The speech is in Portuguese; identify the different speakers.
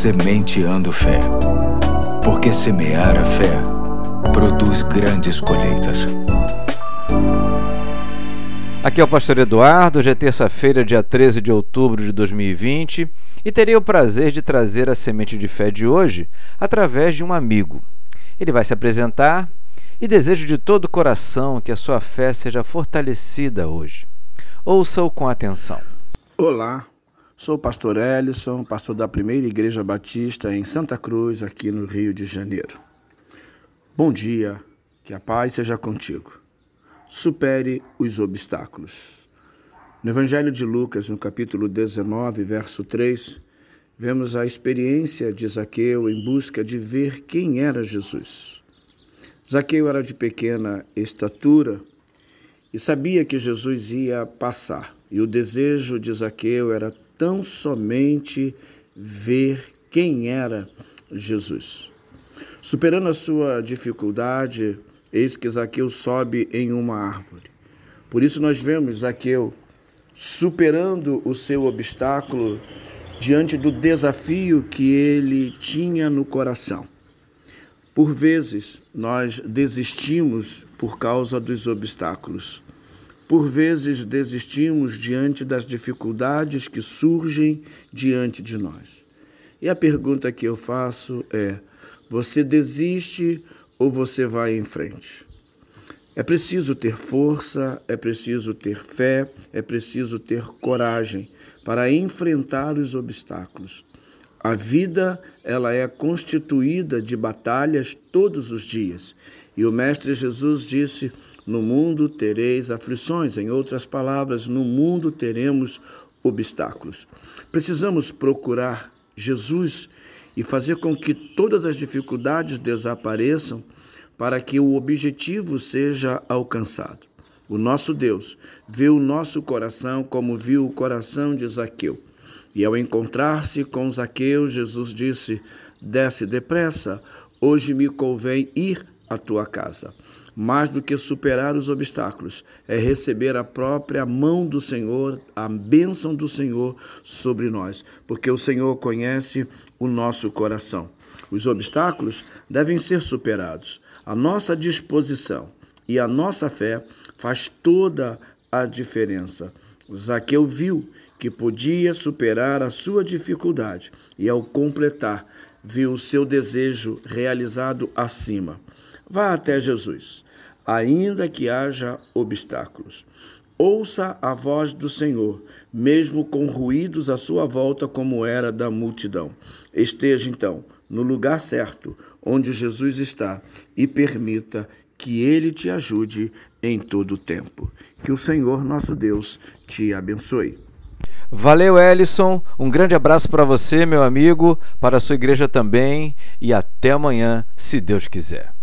Speaker 1: Sementeando Fé. Porque semear a fé produz grandes colheitas.
Speaker 2: Aqui é o Pastor Eduardo, hoje é terça-feira, dia 13 de outubro de 2020, e terei o prazer de trazer a semente de fé de hoje através de um amigo. Ele vai se apresentar e desejo de todo o coração que a sua fé seja fortalecida hoje. Ouça-o com atenção.
Speaker 3: Olá, sou o pastor Ellison, pastor da Primeira Igreja Batista em Santa Cruz, aqui no Rio de Janeiro. Bom dia, que a paz seja contigo. Supere os obstáculos. No Evangelho de Lucas, no capítulo 19, verso 3, vemos a experiência de Zaqueu em busca de ver quem era Jesus. Zaqueu era de pequena estatura e sabia que Jesus ia passar. E o desejo de Zaqueu era tão somente ver quem era Jesus. Superando a sua dificuldade, eis que Zaqueu sobe em uma árvore. Por isso nós vemos Zaqueu superando o seu obstáculo diante do desafio que ele tinha no coração. Por vezes, nós desistimos por causa dos obstáculos. Por vezes, desistimos diante das dificuldades que surgem diante de nós. E a pergunta que eu faço é: você desiste ou você vai em frente? É preciso ter força, é preciso ter fé, é preciso ter coragem para enfrentar os obstáculos. A vida, ela é constituída de batalhas todos os dias. E o mestre Jesus disse: "No mundo tereis aflições". Em outras palavras, no mundo teremos obstáculos. Precisamos procurar Jesus e fazer com que todas as dificuldades desapareçam para que o objetivo seja alcançado. O nosso Deus vê o nosso coração como viu o coração de Zaqueu. E ao encontrar-se com Zaqueu, Jesus disse: Desce depressa, hoje me convém ir à tua casa. Mais do que superar os obstáculos, é receber a própria mão do Senhor, a bênção do Senhor sobre nós, porque o Senhor conhece o nosso coração. Os obstáculos devem ser superados. A nossa disposição e a nossa fé faz toda a diferença. Zaqueu viu que podia superar a sua dificuldade e, ao completar, viu o seu desejo realizado acima. Vá até Jesus, ainda que haja obstáculos. Ouça a voz do Senhor, mesmo com ruídos à sua volta, como era da multidão. Esteja então no lugar certo, onde Jesus está, e permita que ele te ajude em todo o tempo. Que o Senhor nosso Deus te abençoe.
Speaker 2: Valeu, Ellison. Um grande abraço para você, meu amigo, para a sua igreja também e até amanhã, se Deus quiser.